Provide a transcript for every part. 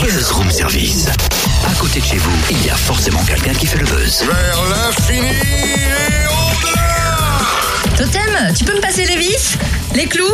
Buzz Room Service. À côté de chez vous, il y a forcément quelqu'un qui fait le buzz. Vers l'infini et au-delà Totem, tu peux me passer les vis? Les clous?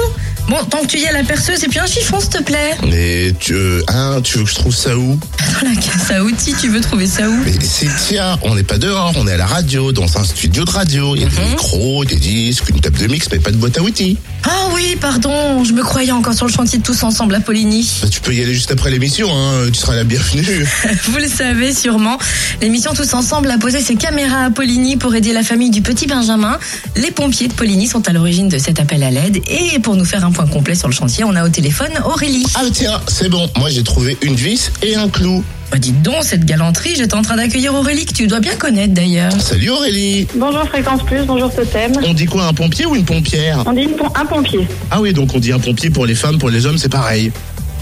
Bon, tant que tu y as la perceuse et puis un chiffon, s'il te plaît. Mais tu, hein, tu veux que je trouve ça où Dans la caisse à outils, tu veux trouver ça où Mais c'est tiens, on n'est pas dehors, on est à la radio, dans un studio de radio. Il y a des micros, des disques, une table de mix, mais pas de boîte à outils. Ah oui, pardon, je me croyais encore sur le chantier de Tous Ensemble à Poligny. Bah, tu peux y aller juste après l'émission, hein, tu seras la bienvenue. Vous le savez sûrement, l'émission Tous Ensemble a posé ses caméras à Poligny pour aider la famille du petit Benjamin. Les pompiers de Poligny sont à l'origine de cet appel à l'aide et pour nous faire un point complet sur le chantier, on a au téléphone Aurélie. Ah tiens, c'est bon, moi j'ai trouvé une vis et un clou. Bah, dites donc, cette galanterie, j'étais en train d'accueillir Aurélie que tu dois bien connaître d'ailleurs. Salut Aurélie Bonjour Fréquence Plus, bonjour Totem. On dit quoi, un pompier ou une pompière? On dit une pom- un pompier Ah oui, donc on dit un pompier pour les femmes, pour les hommes, c'est pareil.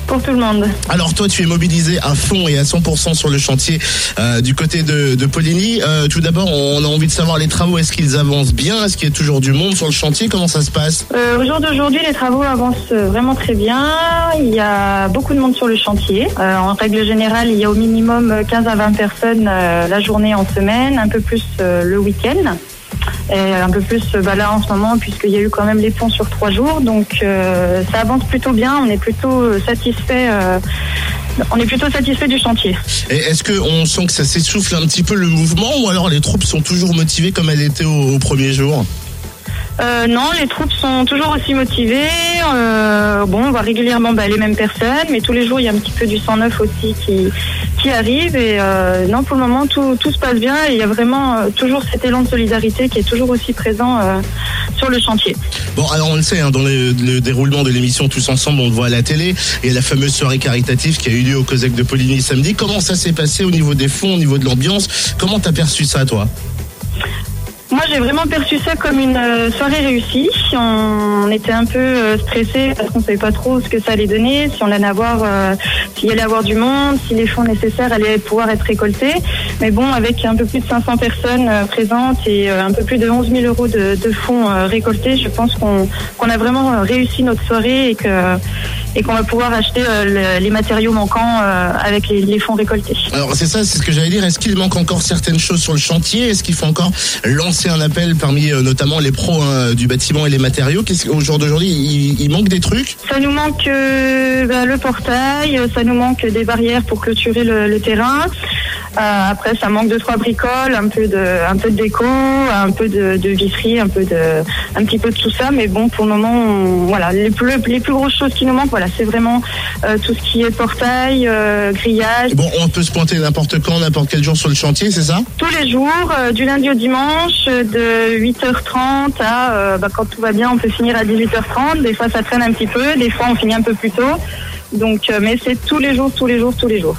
Pour tout le monde. Alors toi, tu es mobilisé à fond et à 100% sur le chantier euh, du côté de, de Poligny. Euh, tout d'abord, on a envie de savoir les travaux. Est-ce qu'ils avancent bien? Est-ce qu'il y a toujours du monde sur le chantier? Comment ça se passe? Euh, au jour d'aujourd'hui, les travaux avancent euh, vraiment très bien. Il y a beaucoup de monde sur le chantier. Euh, en règle générale, il y a au minimum euh, 15 à 20 personnes euh, la journée en semaine, un peu plus euh, le week-end. Et un peu plus bah, là en ce moment puisqu'il y a eu quand même les ponts sur trois jours. Donc euh, ça avance plutôt bien. On est plutôt euh, satisfait euh, on est plutôt satisfait du chantier. Est-ce qu'on sent que ça s'essouffle un petit peu le mouvement ou alors les troupes sont toujours motivées comme elles étaient au, au premier jour? Euh, non, les troupes sont toujours aussi motivées. Euh, bon, on voit régulièrement bah, les mêmes personnes, mais tous les jours il y a un petit peu du sang neuf aussi qui qui arrive. Et euh, non, pour le moment tout, tout se passe bien. Il y a vraiment euh, toujours cet élan de solidarité qui est toujours aussi présent euh, sur le chantier. Bon, alors on le sait, hein, dans le, le déroulement de l'émission Tous Ensemble, on le voit à la télé, et la fameuse soirée caritative qui a eu lieu au COSEC de Poligny samedi. Comment ça s'est passé au niveau des fonds, au niveau de l'ambiance? Comment t'as perçu ça, toi? J'ai vraiment perçu ça comme une euh, soirée réussie. On était un peu euh, stressé parce qu'on savait pas trop ce que ça allait donner, si on allait avoir, euh, allait avoir du monde, si les fonds nécessaires allaient pouvoir être récoltés. Mais bon, avec un peu plus de 500 personnes euh, présentes et euh, un peu plus de 11 000 euros de, de fonds euh, récoltés, je pense qu'on a vraiment réussi notre soirée et que et qu'on va pouvoir acheter euh, le- les matériaux manquants euh, avec les, les fonds récoltés. Alors c'est ça, c'est ce que j'allais dire. Est-ce qu'il manque encore certaines choses sur le chantier? Est-ce qu'il faut encore lancer un appel parmi euh, notamment les pros hein, du bâtiment et les matériaux? Qu'au jour d'aujourd'hui, il, il manque des trucs? Ça nous manque bah, le portail, ça nous manque des barrières pour clôturer le, le terrain. Euh, après, ça manque de trois bricoles, un peu de, un peu de déco, un peu de, de un peu de, un petit peu de tout ça. Mais bon, pour le moment, on- voilà, les plus, les plus grosses choses qui nous manquent, voilà, c'est vraiment euh, tout ce qui est portail, euh, grillage, Bon, on peut se pointer n'importe quand, n'importe quel jour sur le chantier, c'est ça? Tous les jours, euh, du lundi au dimanche, de 8h30 à, euh, bah, quand tout va bien, on peut finir à 18h30. Des fois, ça traîne un petit peu, des fois, on finit un peu plus tôt. Donc, euh, mais c'est tous les jours, tous les jours, tous les jours.